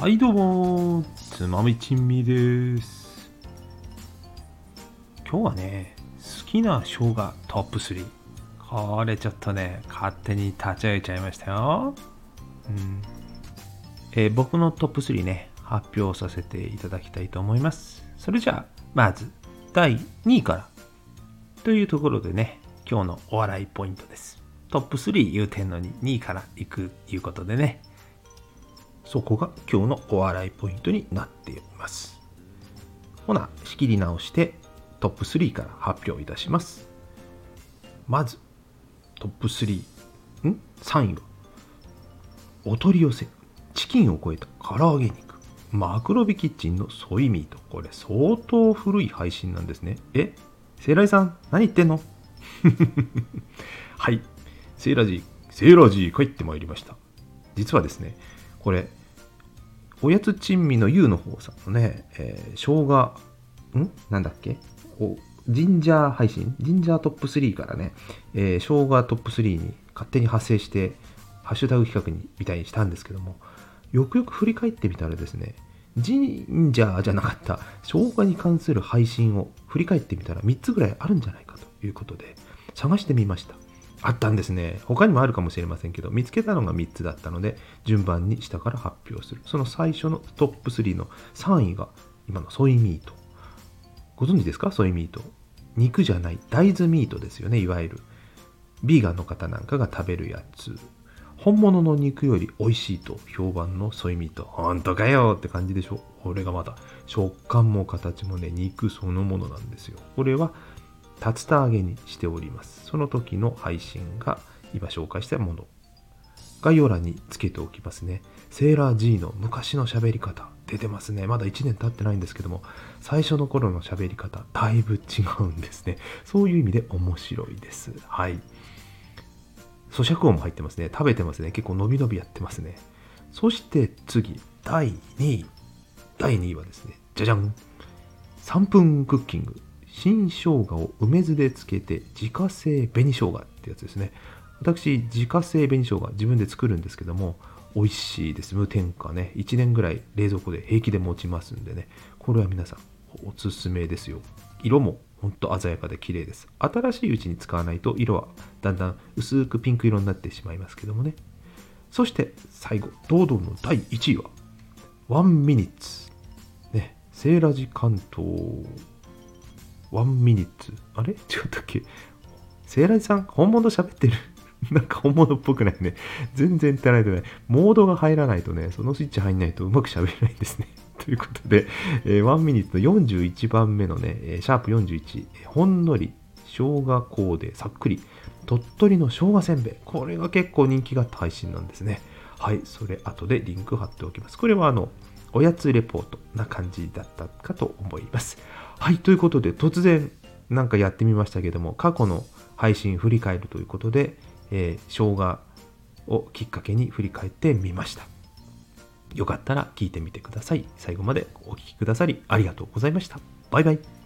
はいどうもつまみちんみです。今日はね好きな生姜トップ3これちょっとね。勝手に立ち上げちゃいましたよ、うん。えー、僕のトップ3ね発表させていただきたいと思います。それじゃあまず第2位からというところでね今日のお笑いポイントです。トップ3言うてんのに2位から行くいうことでね。そこが今日のお笑いポイントになっています。ほな、仕切り直してトップ3から発表いたします。まず、トップ3、ん ?3 位は、お取り寄せ、チキンを超えた唐揚げ肉、マクロビキッチンのソイミート。これ相当古い配信なんですね。え？セイラジさん、何言ってんの？はい。セイラジー、セイラジー帰ってまいりました。実はですね、これ、おやつ珍味の U の方さんのね、えー、生姜、ん？なんだっけ？おジンジャー配信？ジンジャートップ3からね、えー、生姜トップ3に勝手に派生して、ハッシュタグ企画にみたいにしたんですけども、よくよく振り返ってみたらですね、ジンジャーじゃなかった生姜に関する配信を振り返ってみたら3つぐらいあるんじゃないかということで探してみました。あったんですね。他にもあるかもしれませんけど、見つけたのが3つだったので、順番に下から発表する。その最初のトップ3の3位が、今のソイミート。ご存知ですか？ソイミート。肉じゃない、大豆ミートですよね、いわゆる。ビーガンの方なんかが食べるやつ。本物の肉より美味しいと評判のソイミート。ほんとかよって感じでしょこれがまた食感も形もね、肉そのものなんですよ。これは竜田揚げにしております。その時の配信が今紹介したもの。概要欄につけておきますね。セーラー G の昔の喋り方出てますね。まだ1年経ってないんですけども、最初の頃の喋り方だいぶ違うんですね。そういう意味で面白いです。はい。咀嚼音も入ってますね。食べてますね。結構伸び伸びやってますね。そして次、第2位。第2位はですね、じゃじゃん !3 分クッキング。新生姜を梅酢でつけて自家製紅生姜ってやつですね。私自家製紅生姜自分で作るんですけども美味しいです。無添加ね。1年ぐらい冷蔵庫で平気で持ちますんでね。これは皆さんおすすめですよ。色もほんと鮮やかで綺麗です。新しいうちに使わないと色はだんだん薄くピンク色になってしまいますけどもね。そして最後堂々の第1位はワンミニッツ。ね。セーラジ関東。ワンミニッツ。あれ？違ったっけ？セイラジさん、本物喋ってる？なんか本物っぽくないね。全然足らないとね、モードが入らないとね、そのスイッチ入んないとうまく喋れないんですね。ということで、えー、1ミニッツの41番目のね、シャープ41、ほんのり生姜コでさっくり、鳥取の生姜せんべい。これが結構人気があった配信なんですね。はい、それ後でリンク貼っておきます。これはあの、おやつレポートな感じだったかと思います。はい、ということで突然なんかやってみましたけども、過去の配信振り返るということで、えー、生姜をきっかけに振り返ってみました。よかったら聞いてみてください。最後までお聴きくださりありがとうございました。バイバイ。